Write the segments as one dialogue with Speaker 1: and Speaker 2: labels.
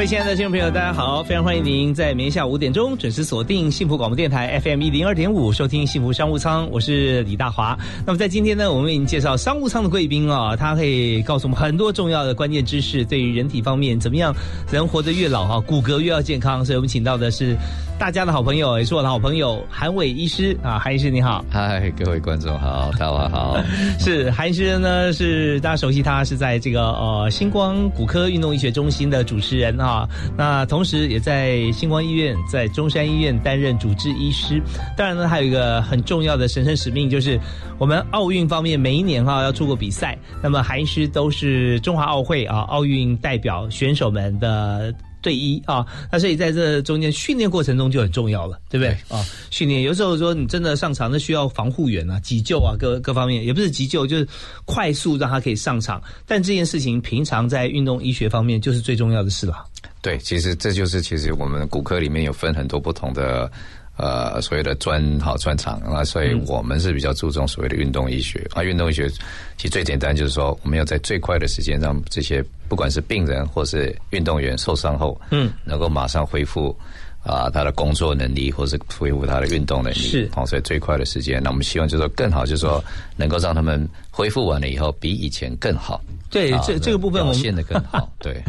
Speaker 1: 各位亲爱的听众朋友，大家好！非常欢迎您在明天下午五点钟准时锁定幸福广播电台 FM 一零二点五，收听幸福商务舱。我是李大华。那么在今天呢，我们为您介绍商务舱的贵宾啊，他可以告诉我们很多重要的关键知识，对于人体方面怎么样，人活得越老啊，骨骼越要健康。所以我们请到的是大家的好朋友，也是我的好朋友韩伟医师啊，韩医师你好。
Speaker 2: 嗨，各位观众好，大家好。
Speaker 1: 是韩医师呢，是大家熟悉他，是在这个呃星光骨科运动医学中心的主持人啊。啊，那同时也在星光医院、在中山医院担任主治医师。当然呢，还有一个很重要的神圣使命，就是我们奥运方面每一年哈要出国比赛，那么韩医师都是中华奥会啊奥运代表选手们的。对一啊，那所以在这中间训练过程中就很重要了，对不对啊？训练有时候说你真的上场，那需要防护员啊、急救啊，各各方面也不是急救，就是快速让他可以上场。但这件事情平常在运动医学方面就是最重要的事了。
Speaker 2: 对，其实这就是其实我们骨科里面有分很多不同的。呃，所谓的专好专长，那所以我们是比较注重所谓的运动医学啊。运动医学其实最简单就是说，我们要在最快的时间让这些不管是病人或是运动员受伤后，嗯，能够马上恢复。啊，他的工作能力，或是恢复他的运动能力，
Speaker 1: 是，
Speaker 2: 好，所以最快的时间，那我们希望就是说更好，就是说能够让他们恢复完了以后，比以前更好。
Speaker 1: 对，这这个部分我们
Speaker 2: 现的更好。对，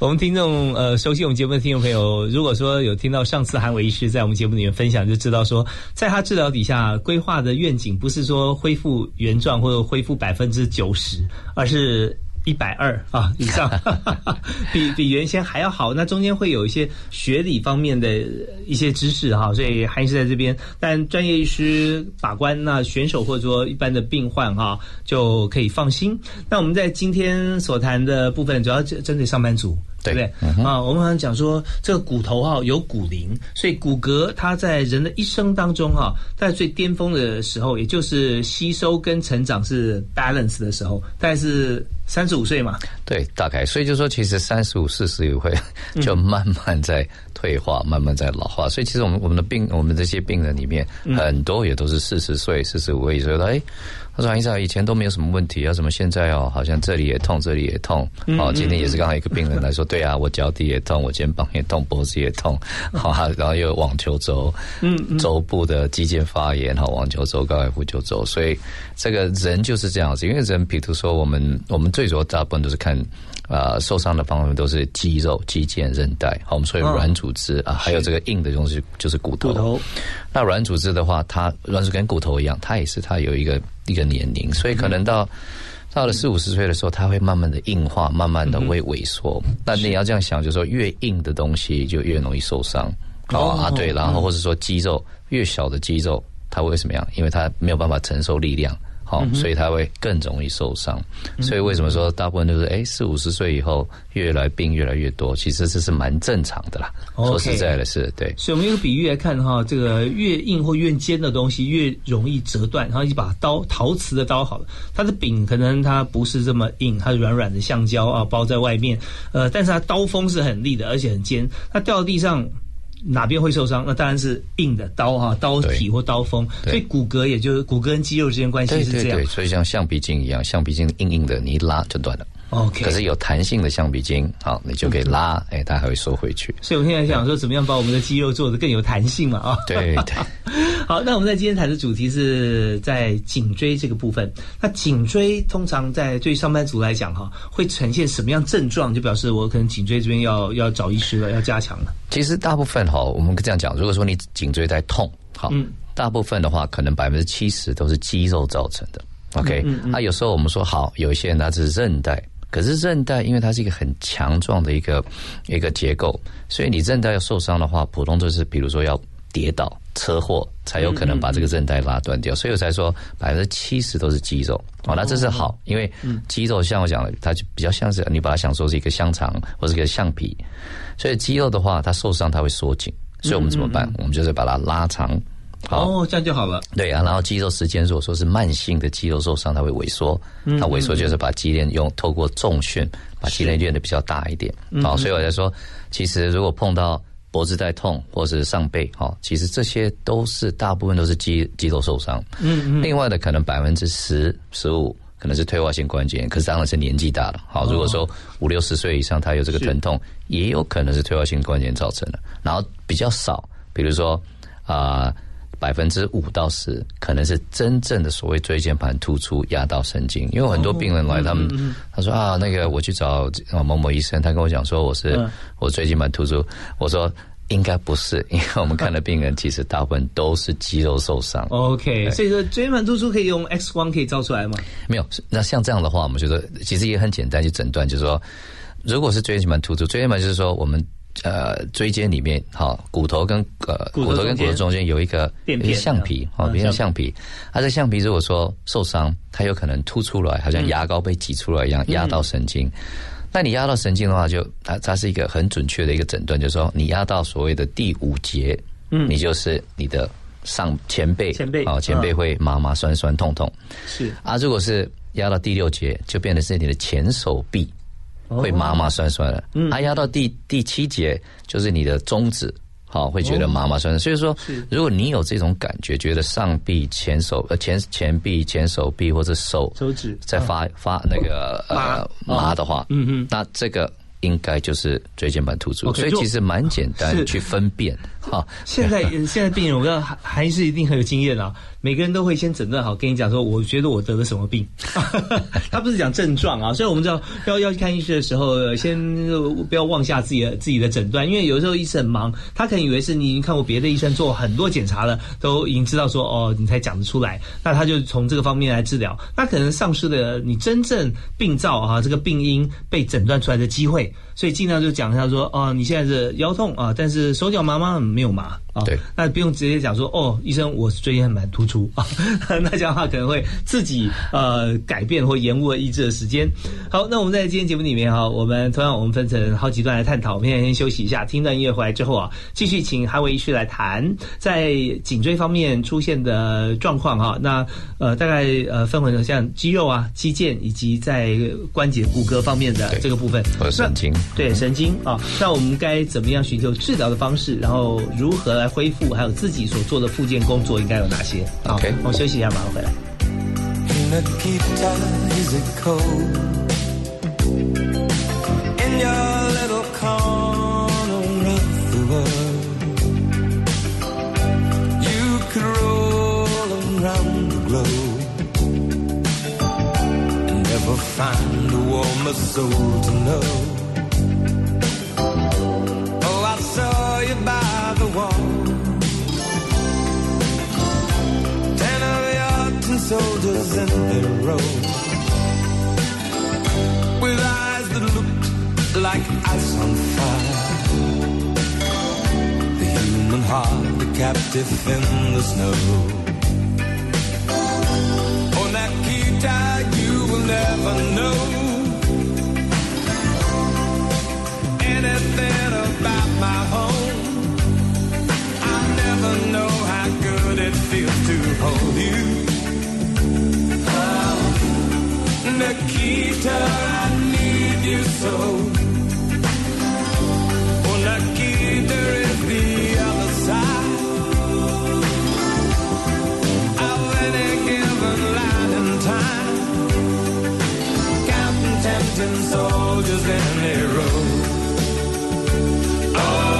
Speaker 1: 我们听众呃，熟悉我们节目的听众朋友，如果说有听到上次韩伟医师在我们节目里面分享，就知道说，在他治疗底下规划的愿景，不是说恢复原状或者恢复百分之九十，而是。一百二啊以上，比比原先还要好。那中间会有一些学理方面的一些知识哈，所以还是在这边。但专业医师把关，那选手或者说一般的病患哈就可以放心。那我们在今天所谈的部分，主要针针对上班族。对不对啊？我们好像讲说，这个骨头哈有骨龄，所以骨骼它在人的一生当中哈，在最巅峰的时候，也就是吸收跟成长是 balance 的时候，大概是三十五岁嘛。
Speaker 2: 对，大概。所以就说，其实三十五、四十也会 就慢慢在退化，慢慢在老化。所以其实我们我们的病，我们这些病人里面，很多也都是四十岁、四十五岁说哎。他说：“医生，以前都没有什么问题，啊，怎么现在哦，好像这里也痛，这里也痛。哦，今天也是刚好一个病人来说，对啊，我脚底也痛，我肩膀也痛，脖子也痛。好，然后又有网球肘，嗯，肘部的肌腱发炎，哈，网球肘、高尔夫球肘。所以这个人就是这样子，因为人，比如说我们，我们最主要大部分都是看。”啊，受伤的方面都是肌肉、肌腱、韧带，好，我们所以软组织啊，还有这个硬的东西就是骨头。骨头。那软组织的话，它软组跟骨头一样，它也是它有一个一个年龄，所以可能到到了四五十岁的时候，它会慢慢的硬化，慢慢的会萎缩。那你要这样想，就是说越硬的东西就越容易受伤。哦啊，对，然后或者说肌肉越小的肌肉，它会什么样？因为它没有办法承受力量。好，所以他会更容易受伤。所以为什么说大部分都是哎四五十岁以后越来病越来越多？其实这是蛮正常的啦。说实在的，是对。
Speaker 1: 所以我们用比喻来看哈，这个越硬或越尖的东西越容易折断。然后一把刀，陶瓷的刀好了，它的柄可能它不是这么硬，它是软软的橡胶啊包在外面。呃，但是它刀锋是很利的，而且很尖。它掉到地上。哪边会受伤？那当然是硬的刀哈，刀体或刀锋。所以骨骼也就是骨骼跟肌肉之间关系是这样。
Speaker 2: 所以像橡皮筋一样，橡皮筋硬硬的，你一拉就断了。
Speaker 1: OK，
Speaker 2: 可是有弹性的橡皮筋，好，你就可以拉，哎，它还会缩回去。
Speaker 1: 所以我们现在想说，怎么样把我们的肌肉做得更有弹性嘛？啊，
Speaker 2: 对对。
Speaker 1: 好，那我们在今天谈的主题是在颈椎这个部分。那颈椎通常在对上班族来讲，哈，会呈现什么样症状？就表示我可能颈椎这边要要找医师了，要加强了。
Speaker 2: 其实大部分哈，我们这样讲，如果说你颈椎在痛，好，大部分的话，可能百分之七十都是肌肉造成的。OK，那有时候我们说好，有一些人他是韧带。可是韧带，因为它是一个很强壮的一个一个结构，所以你韧带要受伤的话，普通就是比如说要跌倒、车祸才有可能把这个韧带拉断掉。所以我才说百分之七十都是肌肉哦，那这是好，因为肌肉像我讲的，它就比较像是你把它想说是一个香肠或是一个橡皮，所以肌肉的话，它受伤它会缩紧。所以我们怎么办？我们就是把它拉长。
Speaker 1: 哦，这样就好了。
Speaker 2: 对啊，然后肌肉时间如果说是慢性的肌肉受伤，它会萎缩。它萎缩就是把肌链用透过重训把肌链练得比较大一点。好，所以我在说，其实如果碰到脖子在痛或者是上背，哈，其实这些都是大部分都是肌肌肉受伤。嗯嗯。另外的可能百分之十十五可能是退化性关节炎，可是当然是年纪大了。好，如果说五六十岁以上他有这个疼痛，也有可能是退化性关节炎造成的。然后比较少，比如说啊。百分之五到十，可能是真正的所谓椎间盘突出压到神经。因为很多病人来，他们他说啊，那个我去找某某医生，他跟我讲说我是我椎间盘突出。我说应该不是，因为我们看的病人其实大部分都是肌肉受伤。
Speaker 1: OK，所以说椎间盘突出可以用 X 光可以照出来吗？
Speaker 2: 没有。那像这样的话，我们觉得其实也很简单，去诊断就是说，如果是椎间盘突出，椎间盘就是说我们。呃，椎间里面，好，骨头跟呃骨头跟骨头中间有一个橡皮，哈，比如橡皮，它这橡皮如果说受伤，它有可能凸出来，好像牙膏被挤出来一样，压到神经。那你压到神经的话，就它它是一个很准确的一个诊断，就是说你压到所谓的第五节，嗯，你就是你的上前背，
Speaker 1: 前背
Speaker 2: 啊，前背会麻麻酸酸痛痛，
Speaker 1: 是。
Speaker 2: 啊，如果是压到第六节，就变成是你的前手臂。会麻麻酸酸的，它，压到第第七节就是你的中指，好，会觉得麻麻酸酸。所以说，如果你有这种感觉，觉得上臂、前手、呃前前臂、前手臂或者手
Speaker 1: 手指
Speaker 2: 在发发那个呃麻的话，嗯嗯，那这个。应该就是椎间盘突出，所以其实蛮简单去分辨哈。
Speaker 1: 现在 现在病人，我知道还还是一定很有经验啊。每个人都会先诊断好，跟你讲说，我觉得我得了什么病。他不是讲症状啊，所以我们知道要要去看医生的时候，先不要妄下自己的自己的诊断，因为有时候医生很忙，他可能以为是你已经看过别的医生做很多检查了，都已经知道说哦，你才讲得出来，那他就从这个方面来治疗，那可能丧失了你真正病灶啊这个病因被诊断出来的机会。day 所以尽量就讲一下说，哦，你现在是腰痛啊，但是手脚麻吗？没有麻。
Speaker 2: 啊，对，
Speaker 1: 那不用直接讲说哦，医生，我椎间盘突出啊，那这样的话可能会自己呃改变或延误了医治的时间。好，那我们在今天节目里面哈，我们同样我们分成好几段来探讨。我们现在先休息一下，听段音乐回来之后啊，继续请韩伟医师来谈在颈椎方面出现的状况哈。那呃，大概呃分为像肌肉啊、肌腱以及在关节骨骼方面的这个部分和，
Speaker 2: 神经
Speaker 1: 对神经啊，那我们该怎么样寻求治疗的方式，然后如何？来恢复，还有自己所做的复健工作应该有哪些
Speaker 2: ？OK，
Speaker 1: 我休息一下，马上回来。Soldiers in their row with eyes that looked like ice on fire. The human heart, a captive in the snow. On that tag, you will never know anything about my home. I never know how good it feels to hold you. Oh, Nikita, I need you so. Oh, Nikita is the other side of any given line in time. Soldiers in a Oh.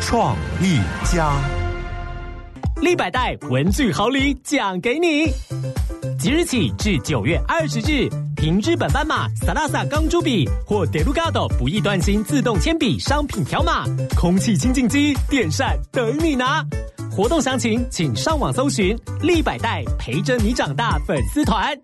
Speaker 3: 创意家。
Speaker 4: 立百代文具好礼奖给你！即日起至九月二十日，凭日本斑马萨拉萨钢珠笔或 Delgado 不易断芯自动铅笔商品条码，空气清净机、电扇等你拿。活动详情请上网搜寻“立百代陪着你长大”粉丝团。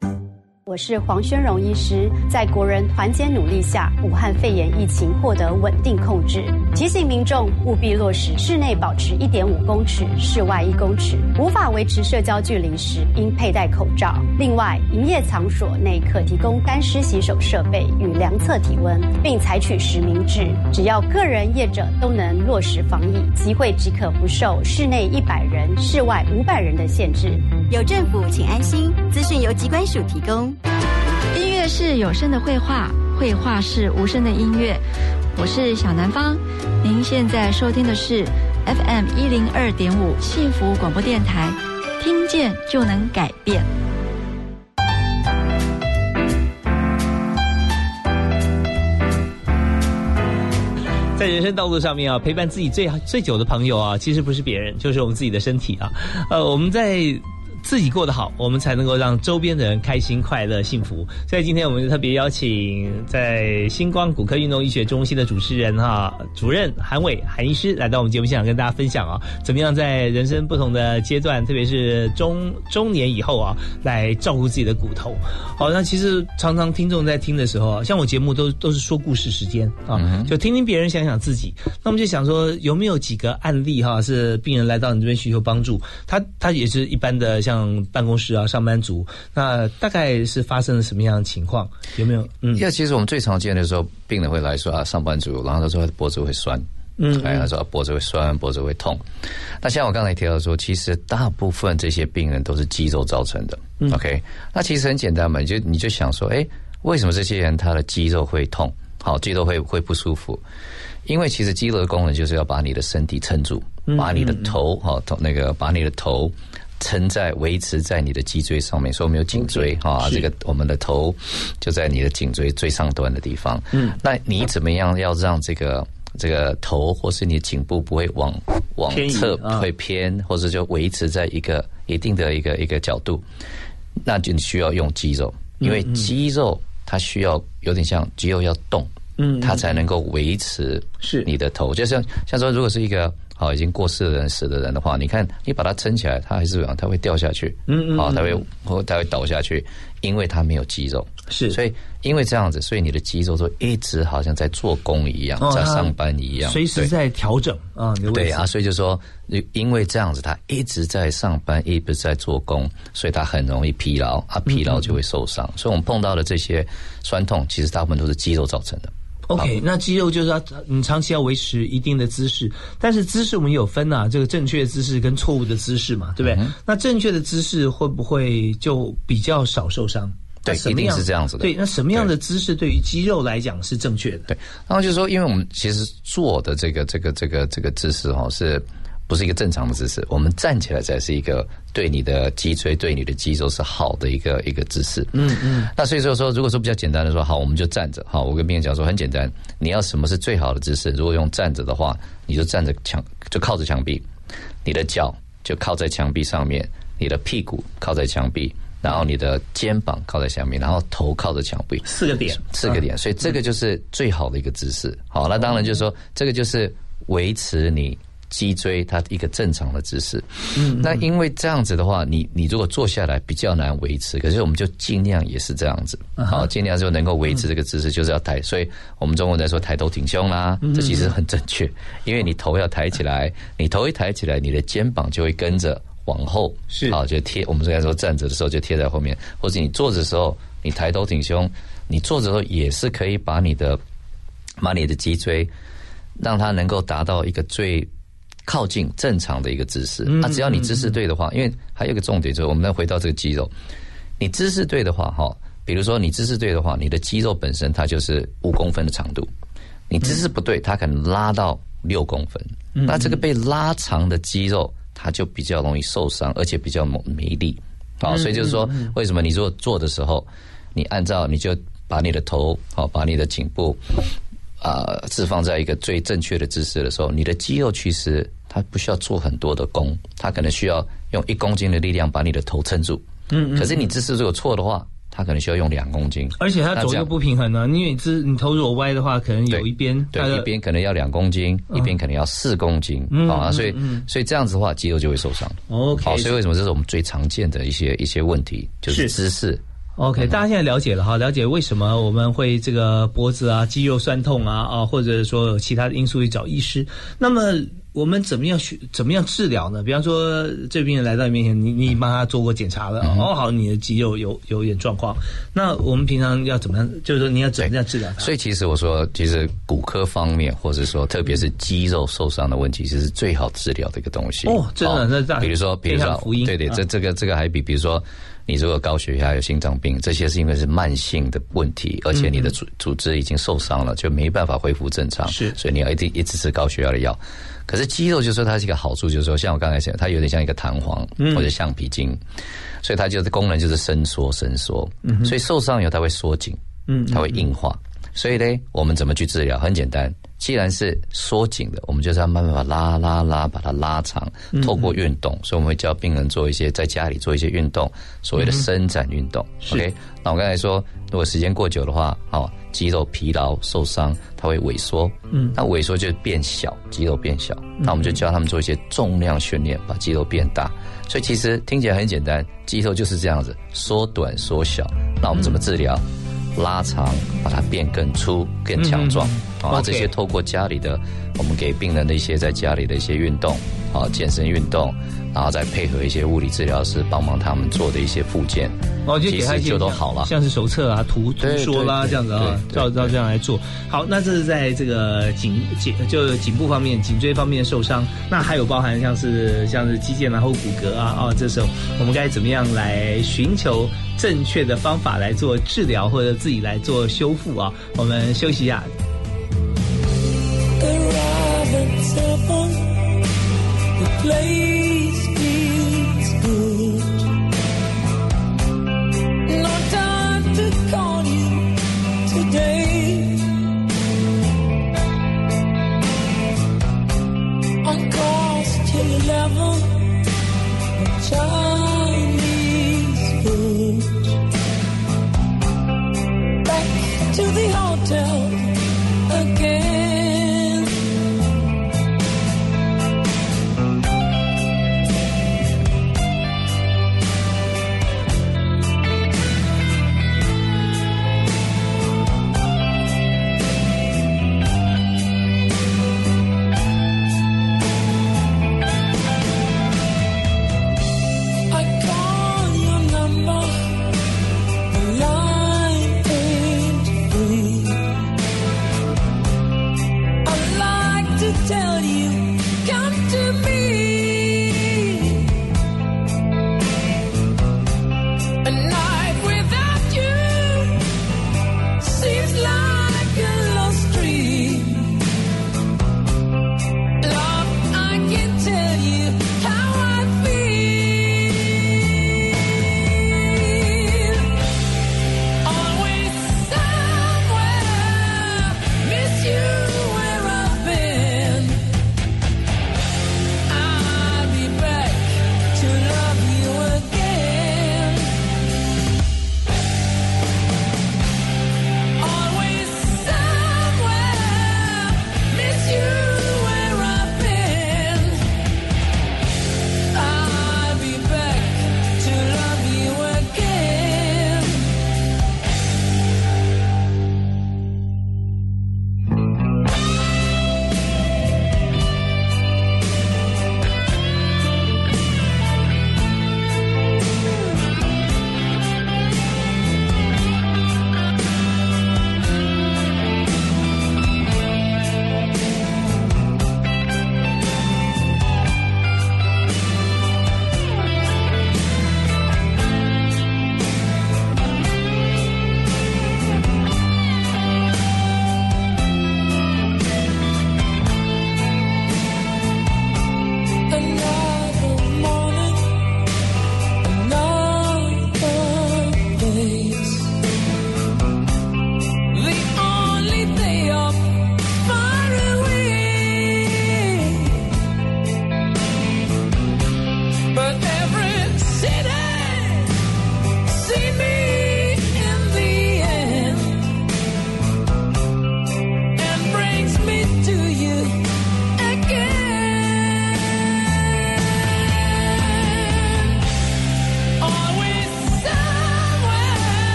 Speaker 5: 我是黄宣荣医师，在国人团结努力下，武汉肺炎疫情获得稳定控制。提醒民众务必落实室内保持一点五公尺，室外一公尺。无法维持社交距离时，应佩戴口罩。另外，营业场所内可提供干湿洗手设备与量测体温，并采取实名制。只要个人业者都能落实防疫，集会即可不受室内一百人、室外五百人的限制。
Speaker 6: 有政府，请安心。资讯由机关署提供。
Speaker 7: 音乐是有声的绘画，绘画是无声的音乐。我是小南方，您现在收听的是 FM 一零二点五幸福广播电台，听见就能改变。
Speaker 1: 在人生道路上面啊，陪伴自己最最久的朋友啊，其实不是别人，就是我们自己的身体啊。呃，我们在自己过得好，我们才能够让周边的人开心、快乐、幸福。所以今天我们就特别邀请在星光骨科运动医学中心的主持人哈主任韩伟韩医师来到我们节目现场，跟大家分享啊，怎么样在人生不同的阶段，特别是中中年以后啊，来照顾自己的骨头。好，那其实常常听众在听的时候啊，像我节目都都是说故事时间啊，就听听别人，想想自己。那我们就想说，有没有几个案例哈，是病人来到你这边寻求帮助，他他也是一般的像办公室啊上班族，那大概是发生了什么样的情况？有没有？嗯
Speaker 2: 因为其实我们最常见的时候，病人会来说啊，上班族，然后他说他的脖子会酸，
Speaker 1: 嗯
Speaker 2: 哎，他说啊脖子会酸，脖子会痛。那像我刚才提到说，其实大部分这些病人都是肌肉造成的。OK，那其实很简单嘛，你就你就想说，哎，为什么这些人他的肌肉会痛？好，肌肉会会不舒服？因为其实肌肉的功能就是要把你的身体撑住，把你的头好头那个把你的头撑在维持在你的脊椎上面，所以我们有颈椎哈，这个我们的头就在你的颈椎最上端的地方。嗯，那你怎么样要让这个这个头或是你的颈部不会往往侧
Speaker 1: 啊。
Speaker 2: 会偏，或者就维持在一个一定的一个一个角度，那就需要用肌肉，因为肌肉它需要有点像肌肉要动，
Speaker 1: 嗯。
Speaker 2: 它才能够维持
Speaker 1: 是。
Speaker 2: 你的头，就像像说，如果是一个好已经过世的人、死的人的话，你看你把它撑起来，它还是怎样，它会掉下去，
Speaker 1: 嗯嗯
Speaker 2: 好，它会它会倒下去，因为它没有肌肉，
Speaker 1: 是。
Speaker 2: 所以因为这样子，所以你的肌肉就一直好像在做工一样，
Speaker 1: 哦
Speaker 2: 在上班一样，
Speaker 1: 随时在调整啊，
Speaker 2: 对啊，所以就说，因为这样子，他一直在上班，一直在做工，所以他很容易疲劳，啊，疲劳就会受伤。所以我们碰到的这些酸痛，其实大部分都是肌肉造成的。
Speaker 1: OK，那肌肉就是要你长期要维持一定的姿势，但是姿势我们有分啊，这个正确的姿势跟错误的姿势嘛，对不
Speaker 2: 嗯
Speaker 1: 对？那正确的姿势会不会就比较少受伤？
Speaker 2: 对一定是这样子的
Speaker 1: 对，那什么样的姿势对于肌肉来讲是正确的？
Speaker 2: 对，然后就是说，因为我们其实做的这个这个这个这个姿势哦，是不是一个正常的姿势？我们站起来才是一个对你的脊椎、对你的肌肉是好的一个一个姿势。嗯嗯。那所以说说，如果说比较简单的说，好，我们就站着。好，我跟病人讲说，很简单，你要什么是最好的姿势？如果用站着的话，你就站着墙，就靠着墙壁，你的脚就靠在墙壁上面，你的屁股靠在墙壁。然后你的肩膀靠在下面，然后头靠着墙壁，
Speaker 1: 四个点，
Speaker 2: 四个点，所以这个就是最好的一个姿势。好，那当然就是说，这个就是维持你脊椎它一个正常的姿势。嗯，那因为这样子的话，你你如果坐下来比较难维持，可是我们就尽量也是这样子，好，尽量就能够维持这个姿势，就是要抬。所以我们中国在说抬头挺胸啦，这其实很正确，因为你头要抬起来，你头一抬起来，你的肩膀就会跟着。往后
Speaker 1: 是
Speaker 2: 好，就贴。我们刚才说站着的时候就贴在后面，或者你坐着的时候，你抬头挺胸，你坐着的时候也是可以把你的把你的脊椎让它能够达到一个最靠近正常的一个姿势。那、只要你姿势对的话，因为还有一个重点就是，我们再回到这个肌肉，你姿势对的话，哈，比如说你姿势对的话，你的肌肉本身它就是五公分的长度，你姿势不对，它可能拉到六公分。那这个被拉长的肌肉。它就比较容易受伤，而且比较没力。好，所以就是说，为什么你如果做的时候，你按照你就把你的头好，把你的颈部啊置放在一个最正确的姿势的时候，你的肌肉其实它不需要做很多的功，它可能需要用一公斤的力量把你的头撑住。嗯，嗯可是你姿势如果错的话，它可能需要用两公斤，
Speaker 1: 而且它左右不平衡呢。因为姿你头如果歪的话，可能有一边
Speaker 2: 对一边可能要两公斤，一边可能要四公斤啊，所以所以这样子的话，肌肉就会受伤。
Speaker 1: OK，
Speaker 2: 好，所以为什么这是我们最常见的一些一些问题，就是姿势。
Speaker 1: OK，大家现在了解了哈，了解为什么我们会这个脖子啊、肌肉酸痛啊啊，或者说有其他的因素去找医师。那么我们怎么样去怎么样治疗呢？比方说，这病人来到你面前，你你帮他做过检查了，
Speaker 2: 嗯
Speaker 1: 哦，好，你的肌肉有有一点状况。那我们平常要怎么样？就是说你要怎么样治疗他？
Speaker 2: 所以其实我说，其实骨科方面，或者说特别是肌肉受伤的问题，其实是最好治疗的一个东西。
Speaker 1: 哦，真的，那大
Speaker 2: 比如说，比如说，对对，这这个这个还比比如说。你如果高血压、有心脏病，这些是因为是慢性的问题，而且你的组组织已经受伤了，就没办法恢复正常。
Speaker 1: 是，
Speaker 2: 所以你要一定一直吃高血压的药。可是肌肉就说它是一个好处，就是说像我刚才讲，它有点像一个弹簧或者橡皮筋，所以它就是功能就是伸缩伸缩。所以受伤以后它会缩紧，嗯，它会硬化。所以呢，我们怎么去治疗？很简单。既然是缩紧的，我们就是要慢慢把拉拉拉，把它拉长。透过运动，所以我们会教病人做一些在家里做一些运动，所谓的伸展运动。OK，那我刚才说，如果时间过久的话，哦，肌肉疲劳受伤，它会萎缩。嗯，那萎缩就变小，肌肉变小。那我们就教他们做一些重量训练，把肌肉变大。所以其实听起来很简单，肌肉就是这样子，缩短缩小。那我们怎么治疗？拉长，把它变更粗、更强壮。啊，这些透过家里的，我们给病人的一些在家里的一些运动，啊，健身运动，然后再配合一些物理治疗师帮忙他们做的一些复健，
Speaker 8: 哦，就给他一些
Speaker 2: 就都好了。
Speaker 8: 像是手册啊、图图说啦这样子啊，照照这样来做。好，那这是在这个颈颈就颈部方面、颈椎方面受伤，那还有包含像是像是肌腱啊或骨骼啊啊，这时候我们该怎么样来寻求正确的方法来做治疗，或者自己来做修复啊？我们休息一下，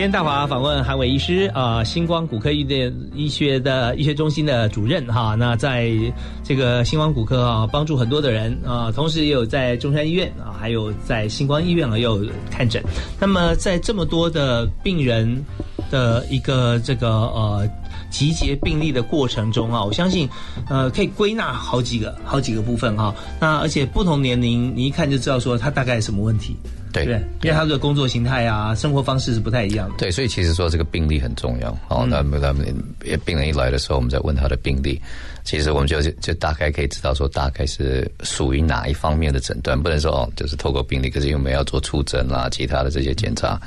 Speaker 8: 今天大华访问韩伟医师啊、星光骨科医院医学的医学中心的主任哈。那在这个星光骨科啊，帮助很多的人啊，同时也有在中山医院啊，还有在星光医院啊，也有看诊。那么在这么多的病人
Speaker 1: 的一个这个呃集结病例的过程中啊，我相信呃可以归纳好几个好几个部分哈、那而且不同年龄，你一看就知道说他大概什么问题，
Speaker 2: 对？
Speaker 1: 因为他的工作形态啊、生活方式是不太一样的。
Speaker 2: 对，所以其实说这个病例很重要。哦，那么他们病人一来的时候，我们再问他的病例，其实我们就就大概可以知道说大概是属于哪一方面的诊断，不能说哦就是透过病例，可是因为我们要做出诊啦，其他的这些检查，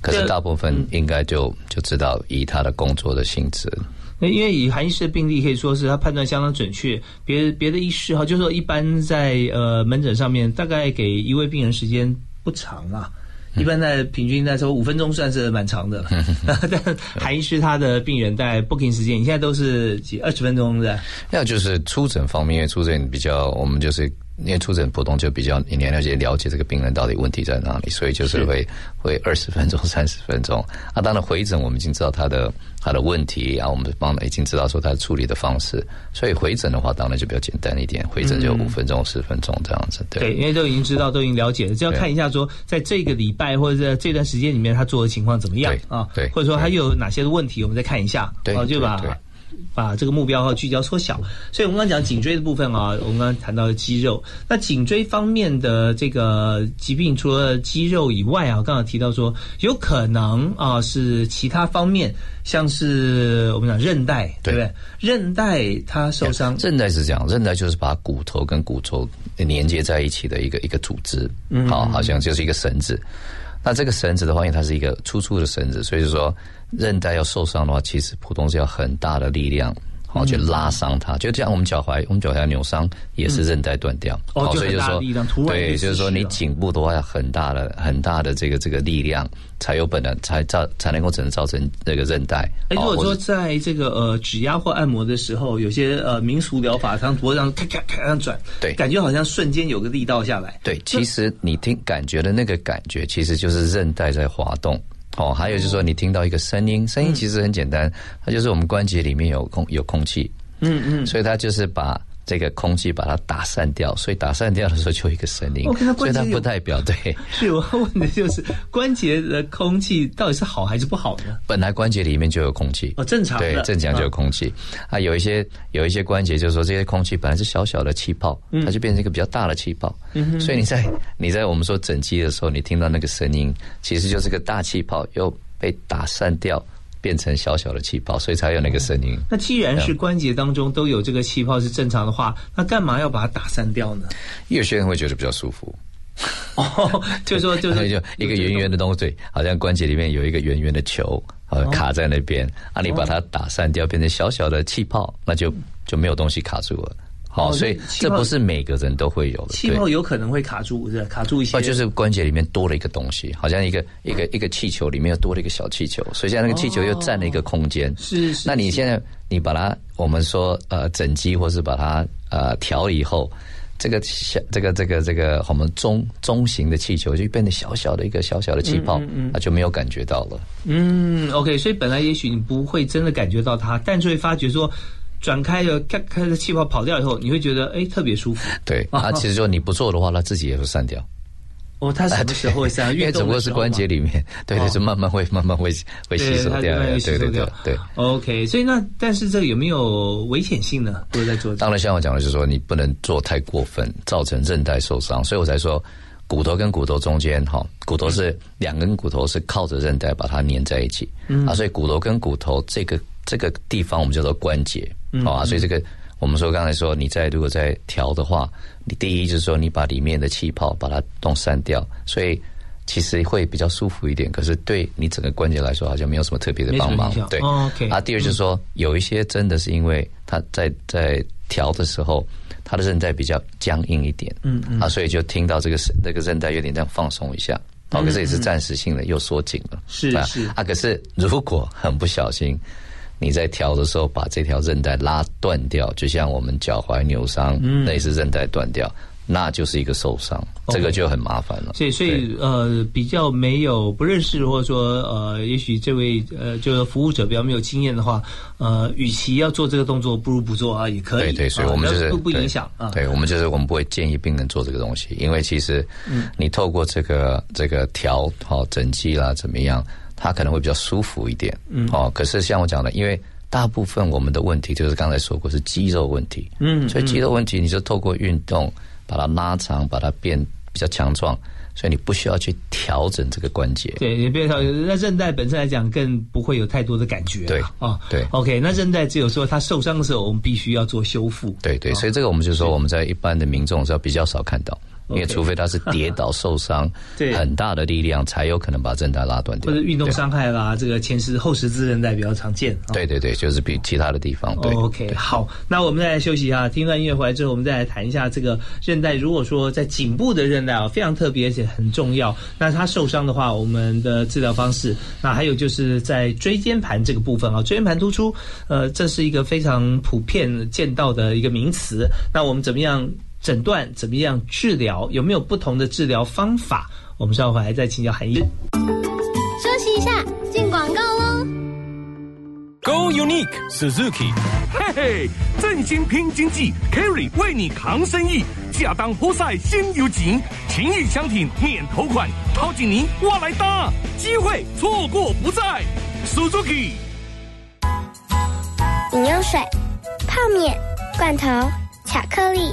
Speaker 2: 可是大部分应该就就知道以他的工作的性质。
Speaker 1: 那因为以韩医师的病例可以说是他判断相当准确，别别的医师哈，就是说一般在呃门诊上面，大概给一位病人时间不长啊。一般在平均在说五分钟算是蛮长的了，但韩医师他的病人在 booking 时间，你现在都是几二十分钟的，
Speaker 2: 那就是出诊方面，因为出诊比较，我们就是因为出诊普通就比较你了解了解这个病人到底问题在哪里，所以就是会会二十分钟、三十分钟。啊，当然回诊我们已经知道他的他的问题，然啊，我们帮已经知道说他处理的方式，所以回诊的话当然就比较简单一点，回诊就五分钟、十分钟这样子。
Speaker 1: 对，因为都已经知道，都已经了解了，就要看一下说，在这个礼拜或者在这段时间里面，他做的情况怎么样啊？
Speaker 2: 对，
Speaker 1: 或者说他又有哪些的问题，我们再看一下，
Speaker 2: 对，
Speaker 1: 就把。把这个目标和聚焦缩小，所以我们刚刚讲颈椎的部分啊，我们刚刚谈到了肌肉。那颈椎方面的这个疾病，除了肌肉以外啊，刚刚提到说有可能啊是其他方面，像是我们讲韧带，对不对？韧带它受伤，
Speaker 2: 韧带是这样，韧带就是把骨头跟骨头连接在一起的一个一个组织，
Speaker 1: 嗯，
Speaker 2: 好，好像就是一个绳子。那这个绳子的话，因为它是一个粗粗的绳子，所以说韧带要受伤的话，其实普通是要很大的力量，好去拉伤它。就像我们脚踝，我们脚踝扭伤也是韧带断掉，
Speaker 1: 哦，
Speaker 2: 所以就是说，对，就是说你颈部的话要很大的、很大的这个这个力量，才有本能才造才能够只能造成这个韧带。
Speaker 1: 哎，如果说在这个呃指压或按摩的时候，有些呃民俗疗法，像脖子上咔咔咔这样转，
Speaker 2: 对，
Speaker 1: 感觉好像瞬间有个力道下来。
Speaker 2: 对，其实你听感觉的那个感觉，其实就是韧带在滑动。哦，还有就是说，你听到一个声音，声音其实很简单，它就是我们关节里面有空有空气，
Speaker 1: 嗯嗯，
Speaker 2: 所以它就是把这个空气把它打散掉，所以打散掉的时候就有一个声音，所以它不代表对。
Speaker 1: 是我要问的就是关节的空气到底是好还是不好呢？
Speaker 2: 本来关节里面就有空气，
Speaker 1: 哦，正常
Speaker 2: 对，正常就有空气啊。有一些有一些关节就是说这些空气本来是小小的气泡，它就变成一个比较大的气泡，所以你在你在我们说整肌的时候，你听到那个声音，其实就是个大气泡又被打散掉。变成小小的气泡，所以才有那个声音。
Speaker 1: 那既然是关节当中都有这个气泡是正常的话，那干嘛要把它打散掉呢？
Speaker 2: 有些人会觉得比较舒服。
Speaker 1: 哦，就说 就是
Speaker 2: 就一个圆圆的东西，好像关节里面有一个圆圆的球，呃，卡在那边。啊，你把它打散掉，变成小小的气泡，那就就没有东西卡住了。好，所以这不是每个人都会有的。
Speaker 1: 气泡有可能会卡住，是卡住一些。
Speaker 2: 就是关节里面多了一个东西，好像一个一个一个气球里面又多了一个小气球，所以现在那个气球又占了一个空间。
Speaker 1: 是是。
Speaker 2: 那你现在你把它，我们说呃整机，或是把它呃调以后，这个小这个这个这个我们中中型的气球就变得小小的一个小小的气泡，嗯那就没有感觉到了。
Speaker 1: 嗯，OK，所以本来也许你不会真的感觉到它，但就会发觉说。转开了，开开的气泡跑掉以后，你会觉得哎特别舒服。
Speaker 2: 对，啊，其实说你不做的话，它自己也会散掉。
Speaker 1: 哦，它什么时候会散？
Speaker 2: 因为只不过是关节里面，对对，就慢慢会慢慢会会吸收掉，对对对对。
Speaker 1: OK，所以那但是这个有没有危险性呢？都在做。
Speaker 2: 当然，像我讲的就是说，你不能做太过分，造成韧带受伤，所以我才说骨头跟骨头中间哈，骨头是两根骨头是靠着韧带把它粘在一起，啊，所以骨头跟骨头这个这个地方我们叫做关节。好啊，所以这个我们说刚才说你在如果在调的话，你第一就是说你把里面的气泡把它弄散掉，所以其实会比较舒服一点。可是对你整个关节来说，好像没有什么特别的帮忙。对
Speaker 1: ，OK。
Speaker 2: 啊，第二就是说有一些真的是因为它在在调的时候，它的韧带比较僵硬一点，
Speaker 1: 嗯嗯，
Speaker 2: 啊，所以就听到这个那个韧带有点这样放松一下，哦，可是也是暂时性的，又缩紧了。
Speaker 1: 是是
Speaker 2: 啊，可是如果很不小心。你在调的时候把这条韧带拉断掉，就像我们脚踝扭伤，那也是韧带断掉，那就是一个受伤，这个就很麻烦了。
Speaker 1: 所以，所以呃，比较没有不认识，或者说呃，也许这位呃，就是服务者比较没有经验的话，呃，与其要做这个动作，不如不做啊，也可以。
Speaker 2: 对对，所以我们就是
Speaker 1: 不不影响啊。
Speaker 2: 对我们就是我们不会建议病人做这个东西，因为其实你透过这个这个调好整肌啦怎么样？它可能会比较舒服一点。嗯，哦，可是像我讲的，因为大部分我们的问题就是刚才说过是肌肉问题，
Speaker 1: 嗯
Speaker 2: 所以肌肉问题你就透过运动把它拉长，把它变比较强壮，所以你不需要去调整这个关节。
Speaker 1: 对，你别说，那韧带本身来讲，更不会有太多的感觉啦。
Speaker 2: 对
Speaker 1: 啊，
Speaker 2: 对
Speaker 1: ，OK，那韧带只有说它受伤的时候，我们必须要做修复。
Speaker 2: 对对，所以这个我们就说我们在一般的民众是要比较少看到，因为除非他是跌倒受伤
Speaker 1: 对，
Speaker 2: 很大的力量才有可能把韧带拉断掉，
Speaker 1: 或者运动伤害啦，这个前十后十字韧带比较常见。啊
Speaker 2: 对对对，就是比其他的地方对。
Speaker 1: OK，好，那我们再来休息一下，听段音乐回来之后，我们再来谈一下这个韧带。如果说在颈部的韧带啊，非常特别而且很重要，那它受伤的话，我们的治疗方式，那还有就是在椎间盘这个部分啊，椎间盘突出，呃，这是一个非常普遍见到的一个名词。那我们怎么样诊断？怎么样治疗？有没有不同的治疗方法？我们稍后回来再请教韩医。
Speaker 9: 休息一下，进广告喽。
Speaker 10: Go Unique Suzuki，嘿嘿，振兴拼经济，Carry 为你扛生意，亚当活塞先有景，情谊相挺免头款，陶景宁我来搭，机会错过不再，Suzuki。
Speaker 9: 饮用水、泡面、罐头、巧克力、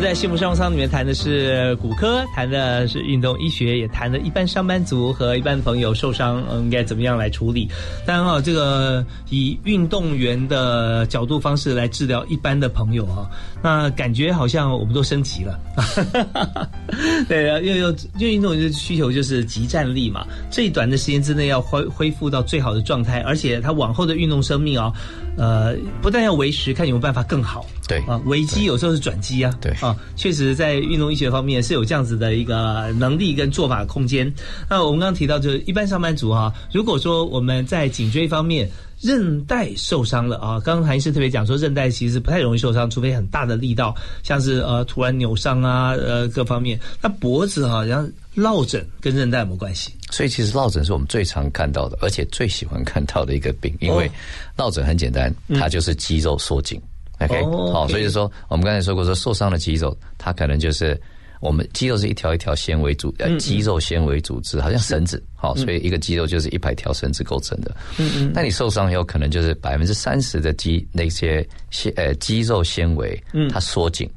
Speaker 1: 在幸福商务舱里面谈的是骨科，谈的是运动医学，也谈了一般上班族和一般朋友受伤，应该怎么样来处理。当然啊，这个以运动员的角度方式来治疗一般的朋友啊，那感觉好像我们都升级了。对啊，因为因为运动员的需求就是极战力嘛，最短的时间之内要恢恢复到最好的状态，而且他往后的运动生命啊，呃，不但要维持，看有没有办法更好。
Speaker 2: 对
Speaker 1: 啊，危机有时候是转机啊。
Speaker 2: 对
Speaker 1: 啊，确实在运动医学方面是有这样子的一个能力跟做法空间。那我们刚刚提到，就是一般上班族哈、如果说我们在颈椎方面。韧带受伤了啊！刚刚韩医师特别讲说，韧带其实不太容易受伤，除非很大的力道，像是呃突然扭伤啊，呃各方面。那脖子哈、然后落枕跟韧带有没有关系？
Speaker 2: 所以其实落枕是我们最常看到的，而且最喜欢看到的一个病，因为
Speaker 1: 哦
Speaker 2: 落枕很简单，它就是肌肉缩紧。OK，
Speaker 1: 哦
Speaker 2: 好所以说我们刚才说过，说受伤的肌肉，它可能就是我们肌肉是一条一条纤维组，呃，肌肉纤维组织，好像绳子，好，所以一个肌肉就是一百条绳子构成的。嗯嗯，那你受伤以后，可能就是百分之三十的肌那些纤呃肌肉纤维，它缩紧。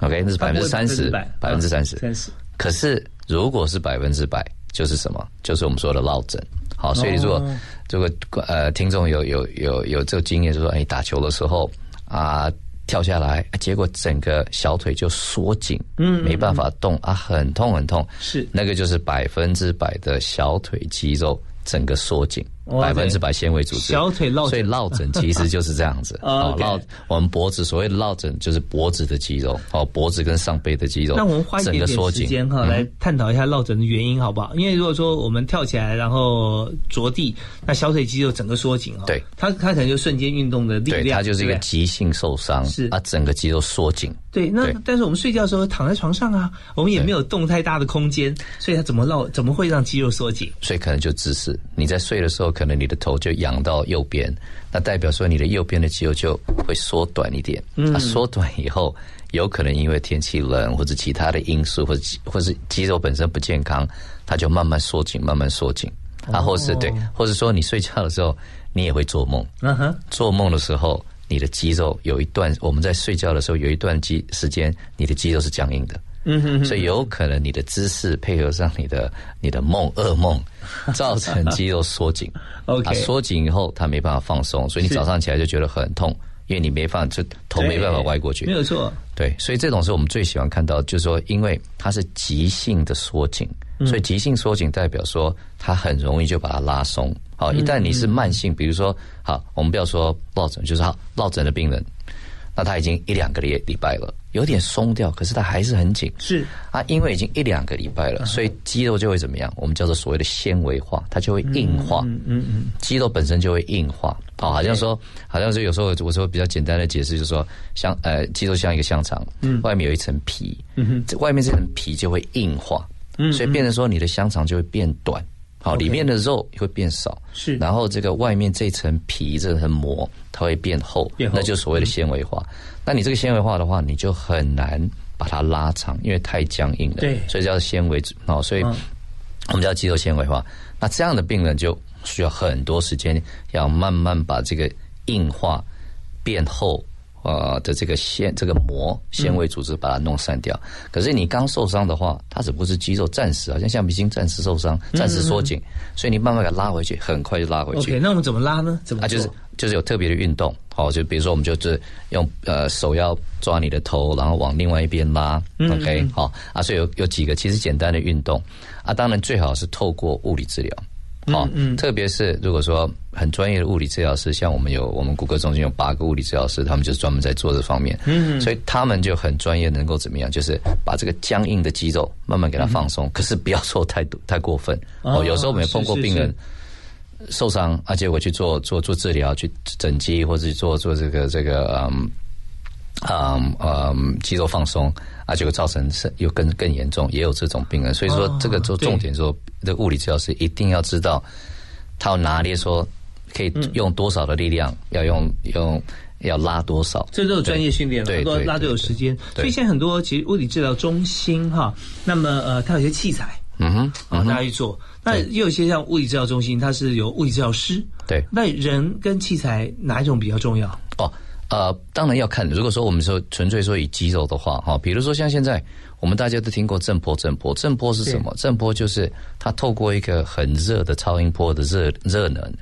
Speaker 2: OK，那是百分之三十，百分之三十。
Speaker 1: 三十。
Speaker 2: 可是如果是百分之百，就是什么？就是我们说的落枕。好，所以如果如果呃听众有有有有这个经验，就是说，哎，打球的时候啊跳下来，结果整个小腿就缩紧，嗯，没办法动啊，很痛很痛。
Speaker 1: 是。
Speaker 2: 那个就是百分之百的小腿肌肉整个缩紧，
Speaker 1: 哦
Speaker 2: 百分之百纤维组织，
Speaker 1: 小腿落枕。
Speaker 2: 所以落枕其实就是这样子
Speaker 1: 哦
Speaker 2: 落我们脖子所谓的落枕就是脖子的肌肉哦，脖子跟上背的肌肉，
Speaker 1: 那我们花一
Speaker 2: 整
Speaker 1: 点点
Speaker 2: 个缩紧。
Speaker 1: 时间哈，
Speaker 2: 嗯
Speaker 1: 来探讨一下落枕的原因，好不好？因为如果说我们跳起来然后着地，那小腿肌肉整个缩紧啊，
Speaker 2: 对，
Speaker 1: 它它可能就瞬间运动的力
Speaker 2: 对，
Speaker 1: 量，
Speaker 2: 它就是一个急性受伤，
Speaker 1: 是
Speaker 2: 啊，整个肌肉缩紧。
Speaker 1: 对，那但是我们睡觉的时候躺在床上啊，我们也没有动太大的空间，所以它怎么落怎么会让肌肉缩紧？
Speaker 2: 所以可能就姿势，你在睡的时候，可能你的头就仰到右边，那代表说你的右边的肌肉就会缩短一点。嗯，它，缩短以后，有可能因为天气冷或者其他的因素，或者或是肌肉本身不健康，它就慢慢缩紧，慢慢缩紧。啊，或是对，或者说你睡觉的时候，你也会做梦。
Speaker 1: 嗯哼，
Speaker 2: 做梦的时候，你的肌肉有一段，我们在睡觉的时候有一段肌时间，你的肌肉是僵硬的。
Speaker 1: 嗯哼
Speaker 2: 所以有可能你的姿势配合上你的你的梦噩梦，造成肌肉缩紧。
Speaker 1: OK
Speaker 2: 啊，缩紧以后它没办法放松，所以你早上起来就觉得很痛，因为你没办法，就头没办法歪过去，
Speaker 1: 没有错。
Speaker 2: 对，所以这种是我们最喜欢看到，就是说，因为它是急性的缩紧，所以急性缩紧代表说它很容易就把它拉松。好，一旦你是慢性，比如说，好，我们不要说落枕，就是好落枕的病人，那它已经一两个礼礼拜了，有点松掉，可是它还是很紧。
Speaker 1: 是。
Speaker 2: 啊，因为已经一两个礼拜了，所以肌肉就会怎么样？我们叫做所谓的纤维化，它就会硬化。
Speaker 1: 嗯嗯嗯，
Speaker 2: 肌肉本身就会硬化。哦，好像说，好像是有时候我说比较简单的解释，就是说，像呃，肌肉像一个香肠，嗯，外面有一层皮，嗯哼，这外面这层皮就会硬化，嗯，所以变成说你的香肠就会变短，好，里面的肉会变少，
Speaker 1: 是，
Speaker 2: 然后这个外面这层皮这层膜它会变厚，
Speaker 1: 变厚，
Speaker 2: 那就所谓的纤维化。那你这个纤维化的话，你就很难把它拉长，因为太僵硬了，
Speaker 1: 对，
Speaker 2: 所以叫纤维哦，所以我们叫肌肉纤维化。那这样的病人就。需要很多时间，要慢慢把这个硬化、变厚呃的这个纤这个膜纤维组织把它弄散掉。可是你刚受伤的话，它只不过是肌肉暂时，好像橡皮筋暂时受伤、暂时缩紧，所以你慢慢给它拉回去，很快就拉回去。
Speaker 1: OK，那我们怎么拉呢？怎么？
Speaker 2: 啊，就是就是有特别的运动，好，就比如说我们就是用呃手要抓你的头，然后往另外一边拉。OK，好啊，所以有有几个其实简单的运动啊，当然最好是透过物理治疗。好，特别是如果说很专业的物理治疗师，像我们有我们骨科中心有八个物理治疗师，他们就是专门在做这方面，嗯，所以他们就很专业，能够怎么样？就是把这个僵硬的肌肉慢慢给它放松，可是不要做太多太过分。哦，有时候我们也碰过病人受伤，而且我去做做做治疗，去整肌或者做做这个这个嗯。嗯嗯，肌肉放松啊，就会造成是又更更严重，也有这种病人。所以说，这个做重点说，这物理治疗师一定要知道，他要拿捏说可以用多少的力量，要用用要拉多少。
Speaker 1: 这都有专业训练了，很多拉都有时间。所以现在很多其实物理治疗中心哈，那么呃，它有些器材，
Speaker 2: 嗯哼，
Speaker 1: 啊，大家去做。那也有些像物理治疗中心，它是由物理治疗师。
Speaker 2: 对，
Speaker 1: 那人跟器材哪一种比较重要？
Speaker 2: 哦。呃，当然要看。如果说我们说纯粹说以肌肉的话，哈，比如说像现在我们大家都听过震波，震波，震波是什么？震波就是它透过一个很热的超音波的热热能，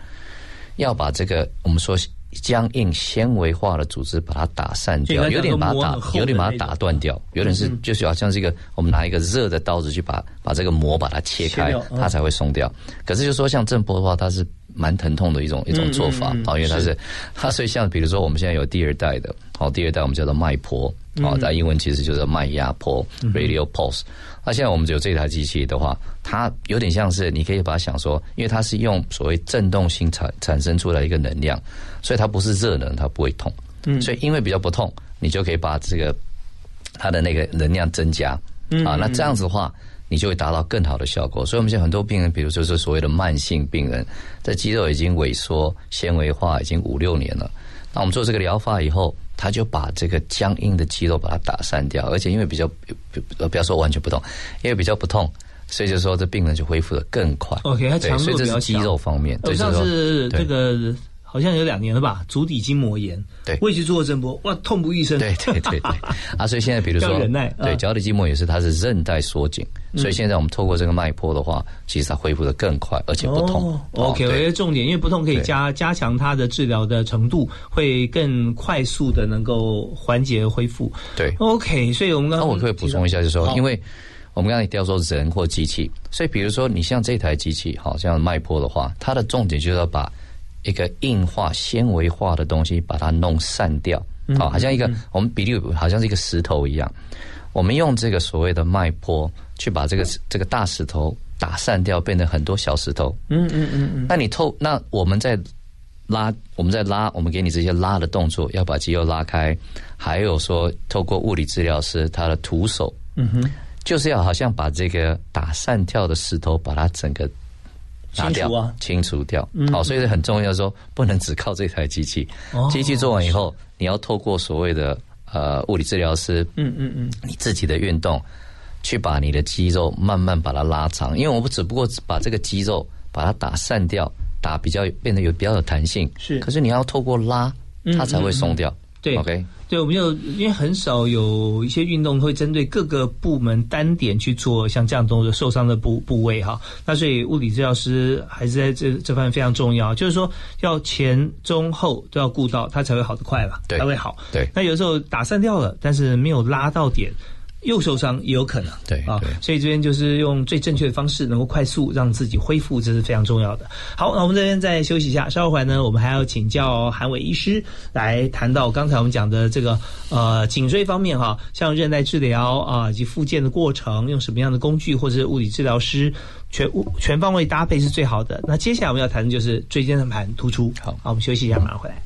Speaker 2: 要把这个我们说僵硬纤维化的组织把它打散掉，有点把它打，有点把它打断掉，有点是就是好像是一个我们拿一个热的刀子去把把这个膜把它切开，它才会松掉。可是就说像震波的话，它是。蛮疼痛的一种一种做法啊，因为它是它，所以像比如说我们现在有第二代的，好，第二代我们叫做脉波，好，在英文其实就是慢压波 （radio pulse）。那现在我们只有这台机器的话，它有点像是你可以把它想说，因为它是用所谓振动性产产生出来一个能量，所以它不是热能，它不会痛。嗯，所以因为比较不痛，你就可以把这个它的那个能量增加啊。那这样子的话。你就会达到更好的效果。所以，我们现在很多病人，比如就是所谓的慢性病人，在肌肉已经萎缩、纤维化已经五六年了。那我们做这个疗法以后，他就把这个僵硬的肌肉把它打散掉，而且因为比较呃不要说完全不痛，因为比较不痛，所以就说这病人就恢复的更快。
Speaker 1: OK，它强度比较
Speaker 2: 肌肉方面，
Speaker 1: 像是这个。好像有两年了吧，足底筋膜炎。
Speaker 2: 对，
Speaker 1: 我也去做过震波，哇，痛不欲生。
Speaker 2: 对对对对，啊，所以现在比如说，
Speaker 1: 忍耐。
Speaker 2: 对，脚底筋膜也是，它是韧带缩紧，所以现在我们透过这个脉搏的话，其实它恢复的更快，而且不痛。
Speaker 1: OK，我觉得重点，因为不痛可以加加强它的治疗的程度，会更快速的能够缓解恢复。
Speaker 2: 对
Speaker 1: ，OK，所以我们刚刚
Speaker 2: 那我可以补充一下，就是说，因为我们刚才提到说人或机器，所以比如说你像这台机器，好像脉搏的话，它的重点就是要把。一个硬化、纤维化的东西，把它弄散掉，好，好像一个我们比例好像是一个石头一样。我们用这个所谓的脉波去把这个这个大石头打散掉，变成很多小石头。嗯嗯嗯嗯。那你透那我们在拉，我们在拉，我们给你这些拉的动作，要把肌肉拉开。还有说，透过物理治疗师他的徒手，嗯哼，就是要好像把这个打散掉的石头，把它整个。
Speaker 1: 拿掉啊，
Speaker 2: 清除掉。好，所以很重要，说不能只靠这台机器。机器做完以后，你要透过所谓的呃物理治疗师，嗯嗯嗯，你自己的运动，去把你的肌肉慢慢把它拉长。因为我们只不过把这个肌肉把它打散掉，打比较变得有比较有弹性。
Speaker 1: 是，
Speaker 2: 可是你要透过拉，它才会松掉。
Speaker 1: 对
Speaker 2: ，OK，
Speaker 1: 对，我们就因为很少有一些运动会针对各个部门单点去做像这样动作受伤的部部位哈，那所以物理治疗师还是在这这方面非常重要，就是说要前中后都要顾到，他才会好得快嘛，
Speaker 2: 对
Speaker 1: 才会好。
Speaker 2: 对，
Speaker 1: 那有时候打散掉了，但是没有拉到点。又受伤也有可能，
Speaker 2: 对
Speaker 1: 啊，所以这边就是用最正确的方式，能够快速让自己恢复，这是非常重要的。好，那我们这边再休息一下，稍后回来呢，我们还要请教韩伟医师来谈到刚才我们讲的这个呃颈椎方面哈，像韧带治疗啊以及复健的过程，用什么样的工具或者是物理治疗师全全方位搭配是最好的。那接下来我们要谈的就是椎间盘突出。
Speaker 2: 好，
Speaker 1: 好，我们休息一下，马上回来。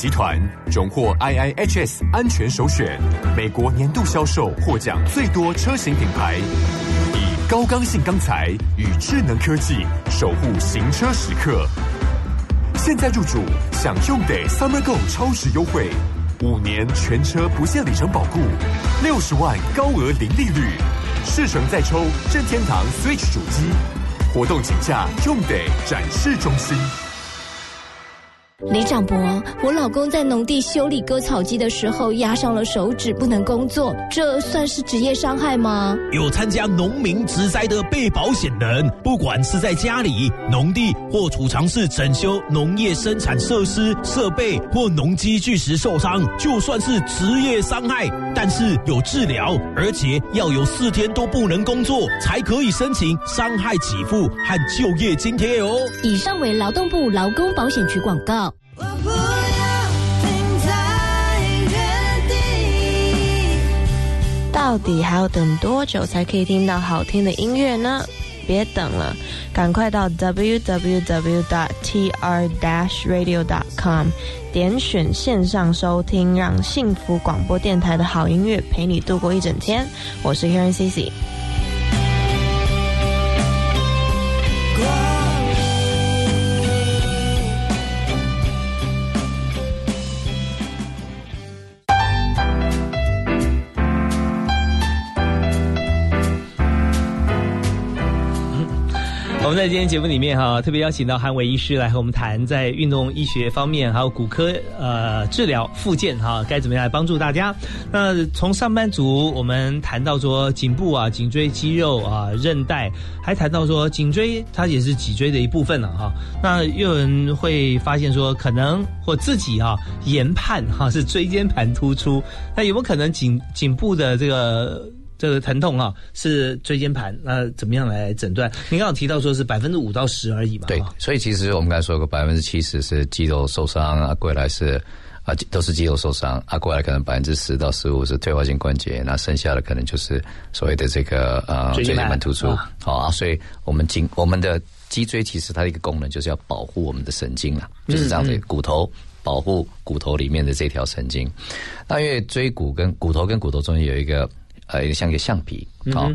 Speaker 11: 集团荣获 IIHS 安全首选，美国年度销售获奖最多车型品牌，以高刚性钢材与智能科技守护行车时刻。现在入主享用得 Summer Go 超值优惠，五年全车不限里程保固，六十万高额零利率，试乘再抽任天堂 Switch 主机。活动请假用得展示中心。
Speaker 12: 李长博，我老公在农地修理割草机的时候压伤了手指，不能工作，这算是职业伤害吗？
Speaker 13: 有参加农民职灾的被保险人，不管是在家里、农地或储藏室整修农业生产设施、设备或农机具时受伤，就算是职业伤害，但是有治疗，而且要有四天都不能工作，才可以申请伤害给付和就业津贴哦。
Speaker 12: 以上为劳动部劳工保险局广告。
Speaker 14: 到底还要等多久才可以听到好听的音乐呢？别等了，赶快到 www.tr-radio.com 点选线上收听，让幸福广播电台的好音乐陪你度过一整天。我是 KarenCC。我
Speaker 1: 们在今天节目里面哈，特别邀请到韩伟医师来和我们谈在运动医学方面，还有骨科呃治疗、复健哈，该怎么样来帮助大家。那从上班族我们谈到说颈部啊、颈椎肌肉啊、韧带，还谈到说颈椎它也是脊椎的一部分了哈。那又有人会发现说，可能或自己哈研判哈是椎间盘突出，那有没有可能颈颈部的这个？这个疼痛啊，是椎间盘，那怎么样来诊断？您刚刚提到说是百分之五到十而已嘛？
Speaker 2: 对，所以其实我们刚才说过，百分之七十是肌肉受伤啊，过来是啊都是肌肉受伤啊，过来可能百分之十到十五是退化性关节，那剩下的可能就是所谓的这个呃椎间盘突出。好啊，所以我们颈我们的脊椎其实它的一个功能就是要保护我们的神经啊，就是这样子，骨头保护骨头里面的这条神经。那因为椎骨跟骨头跟骨头中间有一个。呃，像一个橡皮，好，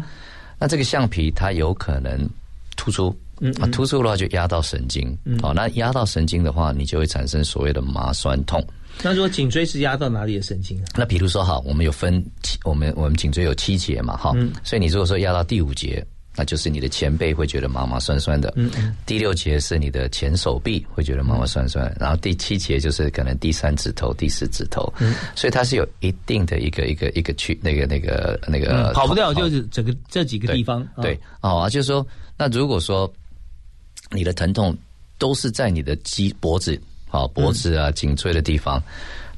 Speaker 2: 那这个橡皮它有可能突出，啊，突出的话就压到神经，好，那压到神经的话，你就会产生所谓的麻酸痛。
Speaker 1: 那如果颈椎是压到哪里的神经啊？
Speaker 2: 那比如说哈，我们有分七，我们我们颈椎有七节嘛，哈，所以你如果说压到第五节。那就是你的前背会觉得麻麻酸酸的，嗯嗯，第六节是你的前手臂会觉得麻麻酸酸，然后第七节就是可能第三指头、第四指头，嗯，所以它是有一定的一个一个一个区那个那个那个
Speaker 1: 跑不掉，就是整个这几个地方，
Speaker 2: 对，哦，就是说，那如果说你的疼痛都是在你的肌脖子啊脖子啊颈椎的地方，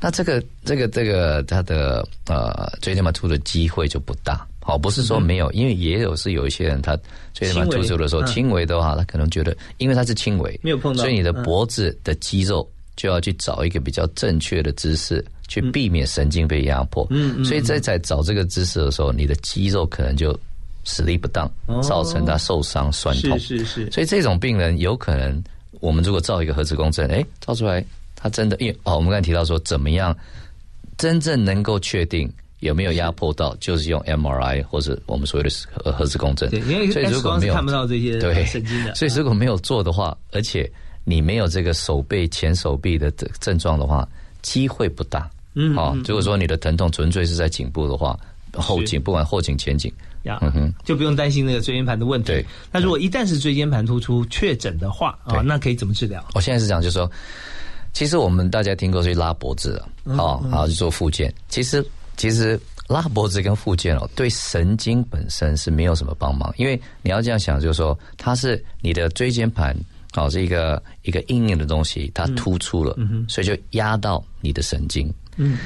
Speaker 2: 那这个这个这个它的呃椎间盘突的机会就不大。哦，不是说没有，因为也有是有一些人他椎间盘突出的时候，轻微的话，他可能觉得，因为他是轻微，
Speaker 1: 没有碰到，
Speaker 2: 所以你的脖子的肌肉就要去找一个比较正确的姿势，去避免神经被压迫。嗯嗯。所以在在找这个姿势的时候，你的肌肉可能就实力不当，造成他受伤酸痛。
Speaker 1: 是是是。
Speaker 2: 所以这种病人有可能，我们如果照一个核磁共振，哎，照出来他真的，因为哦，我们刚才提到说，怎么样真正能够确定。有没有压迫到？就是用 MRI 或者我们所谓的核核磁共振。
Speaker 1: 对，因为所以如果没有看不到这些对神经的，
Speaker 2: 所以如果没有做的话，而且你没有这个手背前手臂的症状的话，机会不大。嗯，好，如果说你的疼痛纯粹是在颈部的话，后颈不管后颈前颈，
Speaker 1: 嗯哼，就不用担心那个椎间盘的问题。
Speaker 2: 对，
Speaker 1: 那如果一旦是椎间盘突出确诊的话啊，那可以怎么治疗？
Speaker 2: 我现在是讲，就是说，其实我们大家听过去拉脖子啊，好，然后去做复健，其实。其实拉脖子跟附件哦，对神经本身是没有什么帮忙，因为你要这样想，就是说它是你的椎间盘哦，是一个一个硬硬的东西，它突出了，所以就压到你的神经。嗯，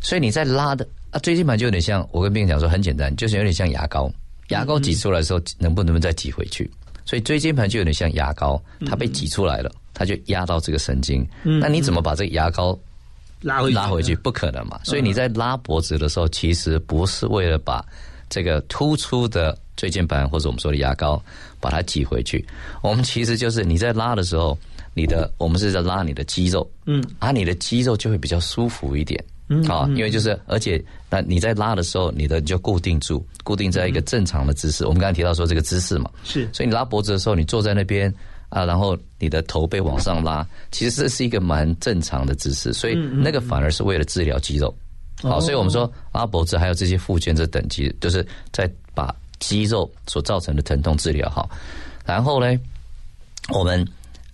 Speaker 2: 所以你在拉的啊，椎间盘就有点像我跟病人讲说，很简单，就是有点像牙膏，牙膏挤出来的时候，能不能再挤回去？所以椎间盘就有点像牙膏，它被挤出来了，它就压到这个神经。那你怎么把这个牙膏？
Speaker 1: 拉回
Speaker 2: 拉回去不可能嘛，所以你在拉脖子的时候，其实不是为了把这个突出的椎间盘或者我们说的牙膏把它挤回去，我们其实就是你在拉的时候，你的我们是在拉你的肌肉，嗯，啊，你的肌肉就会比较舒服一点，嗯啊，因为就是而且那你在拉的时候，你的就固定住，固定在一个正常的姿势。我们刚才提到说这个姿势嘛，
Speaker 1: 是，
Speaker 2: 所以你拉脖子的时候，你坐在那边。啊，然后你的头被往上拉，其实这是一个蛮正常的姿势，所以那个反而是为了治疗肌肉。好，所以我们说拉脖子还有这些附件这等级，就是在把肌肉所造成的疼痛治疗好。然后呢，我们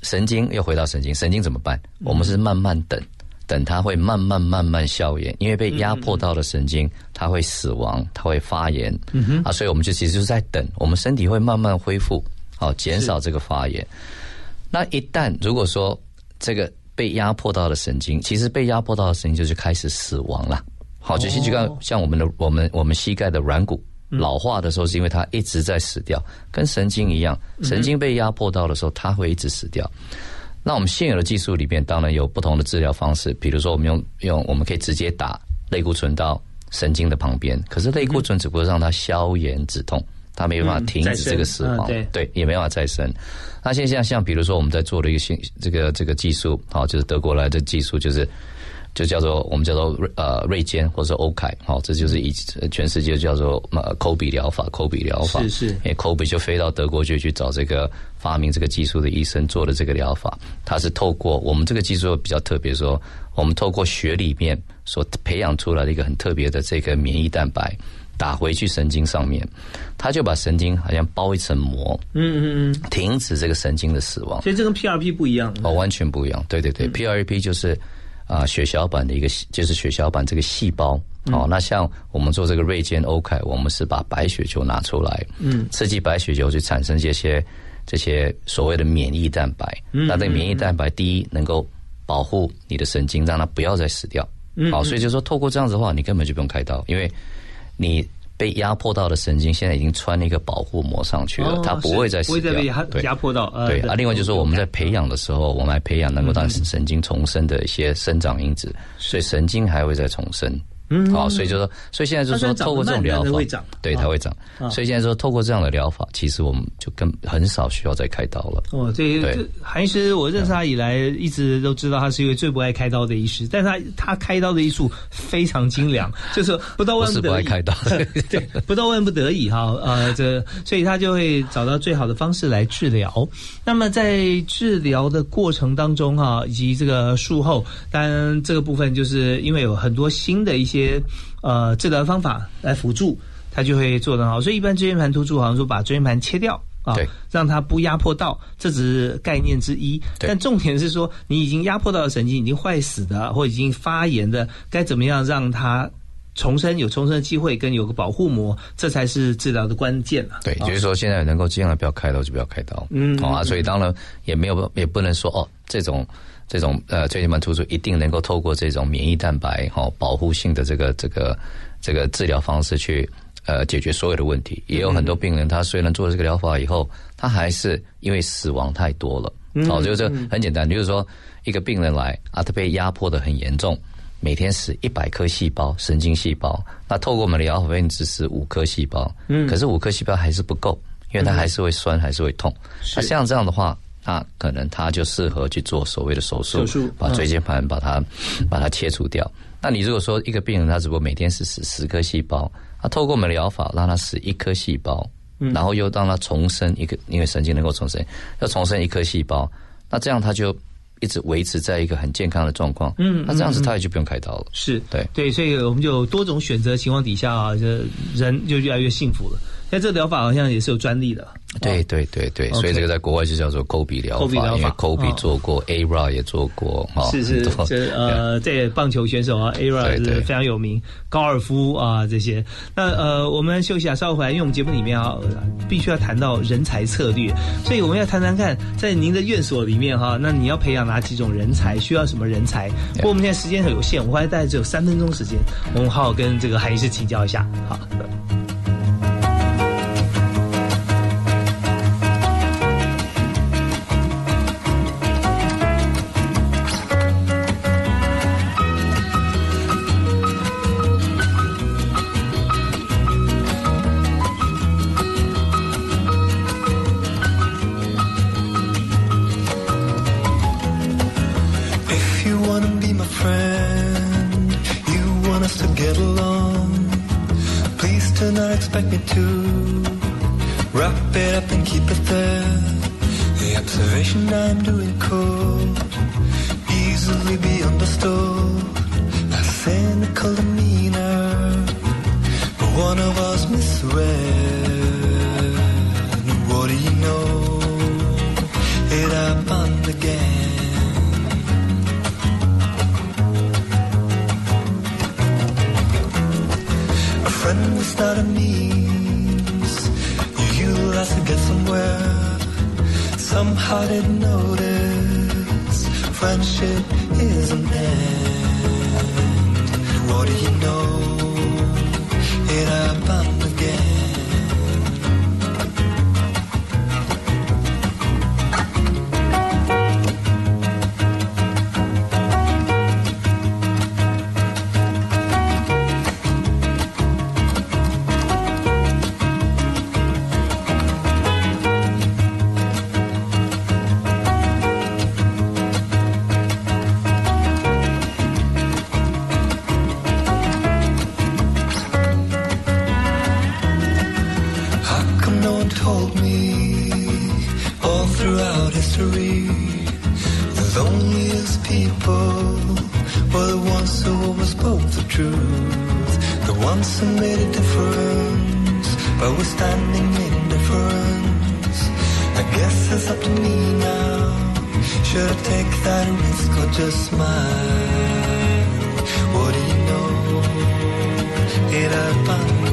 Speaker 2: 神经又回到神经，神经怎么办？我们是慢慢等，等它会慢慢慢慢消炎，因为被压迫到的神经它会死亡，它会发炎。啊，所以我们就其实就是在等，我们身体会慢慢恢复。好，减少这个发炎。那一旦如果说这个被压迫到的神经，其实被压迫到的神经就是开始死亡了。好，就是就像像我们的我们我们膝盖的软骨老化的时候，是因为它一直在死掉，跟神经一样，神经被压迫到的时候，它会一直死掉。那我们现有的技术里面，当然有不同的治疗方式，比如说我们用用我们可以直接打类固醇到神经的旁边，可是类固醇只不过让它消炎止痛。它没有办法停止这个死亡，对，也没办法再生。那现在像比如说我们在做的一个新这个这个技术，好，就是德国来的技术，就是就叫做我们叫做呃瑞坚或者欧凯，好，这就是以全世界叫做呃科比疗法，科比疗法
Speaker 1: 是是，
Speaker 2: 因为科比就飞到德国去去找这个发明这个技术的医生做的这个疗法，他是透过我们这个技术比较特别，说我们透过血里面所培养出来的一个很特别的这个免疫蛋白。打回去神经上面，它就把神经好像包一层膜，
Speaker 1: 嗯嗯嗯，
Speaker 2: 停止这个神经的死亡。
Speaker 1: 所以这跟 PRP 不一样
Speaker 2: 哦，完全不一样。对对对、p r p 就是啊、血小板的一个细，就是血小板这个细胞。哦，那像我们做这个锐健欧凯，我们是把白血球拿出来，
Speaker 1: 嗯
Speaker 2: 刺激白血球去产生这些这些所谓的免疫蛋白。
Speaker 1: 嗯
Speaker 2: 那这个免疫
Speaker 1: 嗯
Speaker 2: 蛋白，第一能够保护你的神经，让它不要再死掉。好，
Speaker 1: 嗯嗯
Speaker 2: 所以就说透过这样子的话，你根本就不用开刀，因为你被压迫到的神经现在已经穿了一个保护膜上去了，
Speaker 1: 哦
Speaker 2: 它不会再
Speaker 1: 是不会
Speaker 2: 死掉，
Speaker 1: 再被压
Speaker 2: 对。
Speaker 1: 压迫到呃对
Speaker 2: 对啊，另外就是我们在培养的时候，我们来培养能够让
Speaker 1: 嗯。
Speaker 2: 神经重生的一些生长因子，所以神经还会再重生。
Speaker 1: 嗯
Speaker 2: 好，所以就说，所以现在就是说，透过这种疗法对，
Speaker 1: 啊
Speaker 2: 它会长
Speaker 1: 啊。
Speaker 2: 所以现在说，透过这样的疗法，其实我们就更很少需要再开刀了。
Speaker 1: 哦，这韩医师，我认识他以来，一直都知道他是一位最不爱开刀的医师，但是他他开刀的医术非常精良，就是不到
Speaker 2: 不是不
Speaker 1: 得已，
Speaker 2: 爱开刀，
Speaker 1: 对，不到万不得已哈，呃，这所以他就会找到最好的方式来治疗。那么在治疗的过程当中哈，以及这个术后，当然这个部分就是因为有很多新的一些呃治疗方法来辅助，他就会做得很好。所以一般椎间盘突出好像说把椎间盘切掉。啊
Speaker 2: 对，
Speaker 1: 让它不压迫到，这只是概念之一。但重点是说，你已经压迫到的神经已经坏死的，或已经发炎的，该怎么样让它重生，有重生的机会，跟有个保护膜，这才是治疗的关键啊。
Speaker 2: 对，
Speaker 1: 啊
Speaker 2: 就是说现在能够尽量不要开刀就不要开刀，
Speaker 1: 嗯
Speaker 2: 好啊，
Speaker 1: 嗯
Speaker 2: 所以当然也没有也不能说哦，这种这种呃椎间盘突出一定能够透过这种免疫蛋白哈、哦、保护性的这个这个这个治疗方式去呃解决所有的问题。也有很多病人他虽然做了这个疗法以后，他还是因为死亡太多了，
Speaker 1: 嗯
Speaker 2: 好、就是
Speaker 1: 嗯
Speaker 2: 很简单，就是说一个病人来啊，他被压迫的很严重。每天死一百颗细胞，神经细胞。那透过我们的疗法，只死五颗细胞。
Speaker 1: 嗯
Speaker 2: 可是五颗细胞还是不够，因为它还是会酸，还是会痛。那像这样的话，那可能他就适合去做所谓的手术，
Speaker 1: 手术
Speaker 2: 把
Speaker 1: 嗯
Speaker 2: 椎间盘把它把它切除掉。那你如果说一个病人他只不过每天是死十颗细胞，他透过我们的疗法让他死一颗细胞，
Speaker 1: 嗯
Speaker 2: 然后又让他重生一个，因为神经能够重生，要重生一颗细胞，那这样他就一直维持在一个很健康的状况。
Speaker 1: 嗯
Speaker 2: 那这样子他也就不用开刀了。
Speaker 1: 是
Speaker 2: 对
Speaker 1: 对，所以我们就多种选择情况底下啊，这人就越来越幸福了。那这疗法好像也是有专利的，
Speaker 2: 对对对对，所以这个在国外就叫做疗
Speaker 1: Kobe 疗法
Speaker 2: 因为 Kobe
Speaker 1: 哦。
Speaker 2: 做过，A-Rod 也做过，哈，
Speaker 1: 是是
Speaker 2: 很多
Speaker 1: 这呃，这棒球选手啊
Speaker 2: 对
Speaker 1: 是非常有名，高尔夫啊这些。那呃，我们休息啊，稍后回来，因为我们节目里面啊，呃必须要谈到人才策略，所以我们要谈谈看，在您的院所里面哈，那你要培养哪几种人才，需要什么人才？不过我们现在时间很有限，我们还大概只有三分钟时间，我们好好跟这个韩医师请教一下，好。
Speaker 15: Throughout history? The loneliest people were the ones who always spoke the truth. The once I made a difference, but we're standing in difference. I guess it's up to me now. Should I take that risk or just smile? What do you know? It happened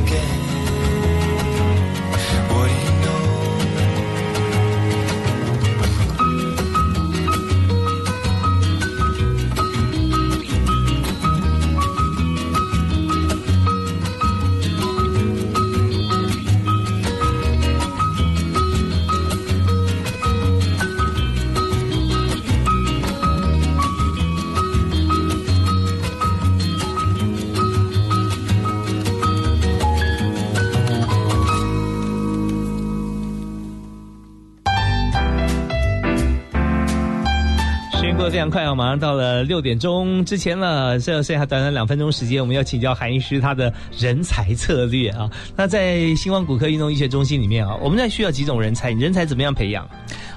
Speaker 1: 非常快哦，马上到了六点钟之前了，这剩下短短两分钟时间，我们要请教韩医师他的人才策略啊。那在星光骨科运动医学中心里面啊，我们在需要几种人才？人才怎么样培养？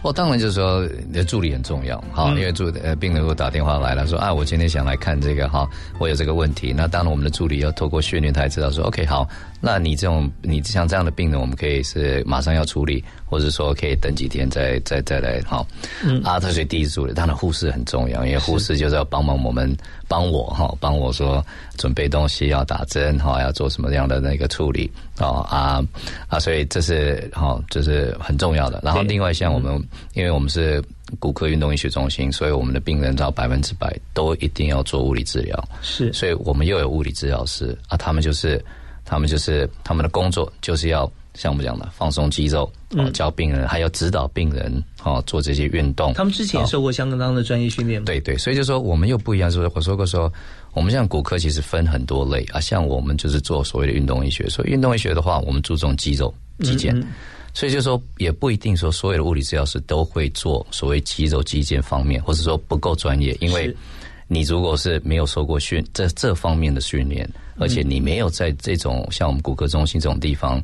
Speaker 2: 我当然就是说，你的助理很重要哈，
Speaker 1: 嗯
Speaker 2: 因为助呃病人如果打电话来了说啊，我今天想来看这个哈，我有这个问题，那当然我们的助理要透过训练，他才知道说 OK 好，那你这种你像这样的病人，我们可以是马上要处理，或者说可以等几天再再再来哈。
Speaker 1: 嗯
Speaker 2: 啊，他所以第一助理，当然护士很重要，因为护士就是要帮忙我们帮我哈，帮我说准备东西要打针哈，要做什么样的那个处理哦啊啊，所以这是哈，这是很重要的。然后另外像我们，因为我们是骨科运动医学中心，所以我们的病人到百分之百都一定要做物理治疗。
Speaker 1: 是，
Speaker 2: 所以我们又有物理治疗师啊，他们就是他们就是他们的工作就是要像我们讲的放松肌肉，教病人，还要指导病人哦做这些运动。
Speaker 1: 他们之前受过相当的专业训练吗？
Speaker 2: 对对，所以就说我们又不一样，就是我说过说，我们像骨科其实分很多类啊，像我们就是做所谓的运动医学，所以运动医学的话，我们注重肌肉肌腱。
Speaker 1: 嗯嗯
Speaker 2: 所以就说也不一定说所有的物理治疗师都会做所谓肌肉肌腱方面，或者说不够专业，因为你如果是没有受过训这这方面的训练，而且你没有在这种像我们骨科中心这种地方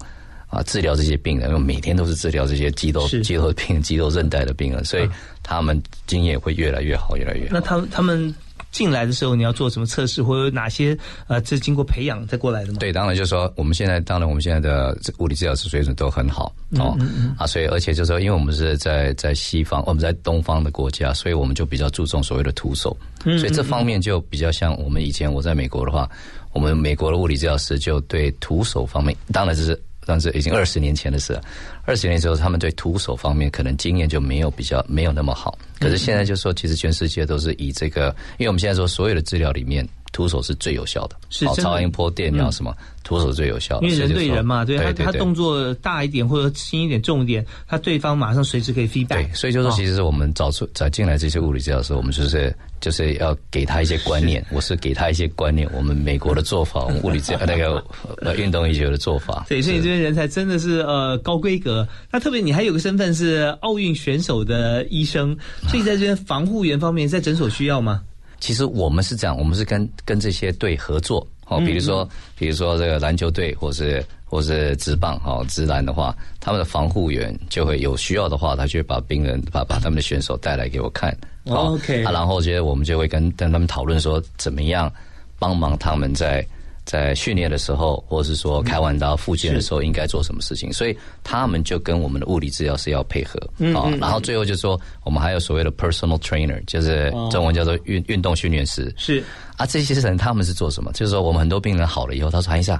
Speaker 2: 啊治疗这些病人，因为每天都是治疗这些肌肉
Speaker 1: 是。
Speaker 2: 肌肉病、肌肉韧带的病人，所以他们经验会越来越好，越来越好。
Speaker 1: 那他们他们进来的时候，你要做什么测试，或者有哪些呃，这经过培养再过来的吗？
Speaker 2: 对，当然就是说，我们现在当然我们现在的物理治疗师水准都很好哦、
Speaker 1: 嗯嗯嗯
Speaker 2: 啊，所以而且就是说，因为我们是在在西方，我们在东方的国家，所以我们就比较注重所谓的徒手，
Speaker 1: 嗯
Speaker 2: 所以这
Speaker 1: 嗯
Speaker 2: 方面就比较像我们以前我在美国的话，我们美国的物理治疗师就对徒手方面，当然就是。但是已经二十年前的事了，二十年之后，他们对徒手方面可能经验就没有比较没有那么好。可是现在就说，其实全世界都是以这个，因为我们现在说所有的治疗里面，徒手是最有效的，
Speaker 1: 是
Speaker 2: 超音波、电疗
Speaker 1: 嗯
Speaker 2: 什么，徒手最有效的。
Speaker 1: 因为人对人嘛，对他他动作大一点或者轻一点、重一点，他对方马上随时可以 feedback。
Speaker 2: 对，所以就说，其实我们找出找进来这些物理治疗师，我们就是就是要给他一些观念，我是给他一些观念，我们美国的做法，我们物理治疗那个呃运动医学的做法。
Speaker 1: 对，所以这边人才真的是呃高规格。那特别你还有个身份是奥运选手的医生，所以在这边防护员方面，在诊所需要吗？
Speaker 2: 其实我们是这样，我们是跟跟这些队合作哦，
Speaker 1: 嗯
Speaker 2: 比如说比如说这个篮球队，或是或是职棒哦，职篮的话，他们的防护员就会有需要的话，他就会把病人把把他们的选手带来给我看。哦
Speaker 1: OK
Speaker 2: 啊，然后觉得我们就会跟跟他们讨论说，怎么样帮忙他们在。在训练的时候，或者是说开完刀复健的时候，应该做什么事情？所以他们就跟我们的物理治疗师要配合啊、然后最后就说，我们还有所谓的 personal trainer，就是
Speaker 1: 哦
Speaker 2: 中文叫做运运动训练师。
Speaker 1: 是
Speaker 2: 啊，这些人他们是做什么？就是说，我们很多病人好了以后，他说：“韩医生，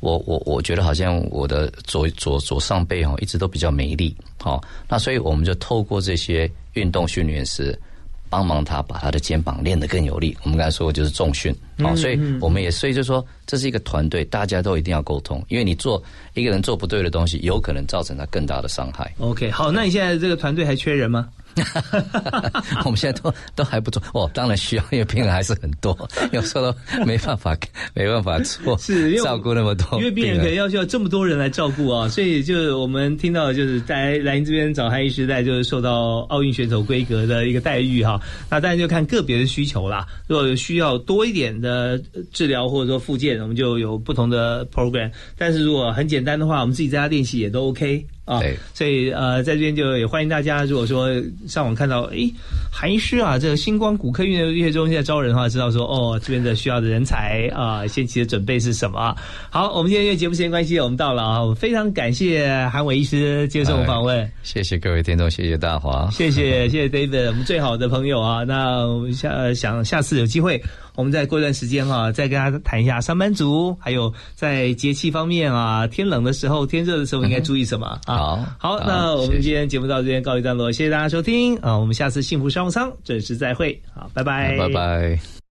Speaker 2: 我我我觉得好像我的左左左上背哦，一直都比较没力，哦，那所以我们就透过这些运动训练师。”帮忙他把他的肩膀练得更有力。我们刚才说过就是重训，哦，
Speaker 1: 嗯
Speaker 2: 所以
Speaker 1: 嗯
Speaker 2: 我们也所以就说这是一个团队，大家都一定要沟通，因为你做一个人做不对的东西，有可能造成他更大的伤害。
Speaker 1: OK，好，那你现在这个团队还缺人吗？
Speaker 2: 我们现在都都还不错哦，当然需要，因为病人还是很多，有时候都没办法没办法做，
Speaker 1: 是
Speaker 2: 照顾那么多
Speaker 1: 因为病人可能要需要这么多人来照顾啊，所以就是我们听到的就是在来您这边找韩医师，在就是受到奥运选手规格的一个待遇哈。那当然就看个别的需求啦。如果有需要多一点的治疗或者说复健，我们就有不同的 program。但是如果很简单的话，我们自己在家练习也都 OK。啊
Speaker 2: 对，
Speaker 1: 所以呃，在这边就也欢迎大家，如果说上网看到，诶，韩医师啊，这个星光骨科运业中心在招人的话，知道说哦，这边的需要的人才啊，先期的准备是什么？好，我们今天因为节目时间关系，我们到了啊，我非常感谢韩伟医师接受我们访问。
Speaker 2: 谢谢各位听众，谢谢大华，
Speaker 1: 谢谢谢谢 David，我们最好的朋友啊。那我们下想下次有机会，我们再过一段时间哈、再跟大家谈一下上班族，还有在节气方面啊，天冷的时候、天热的时候应该注意什么、啊？
Speaker 2: 好，
Speaker 1: 好，那我们今天节目到这边告一段落，谢谢大家收听啊，我们下次幸福商务舱准时再会，好，拜拜，
Speaker 2: 拜拜。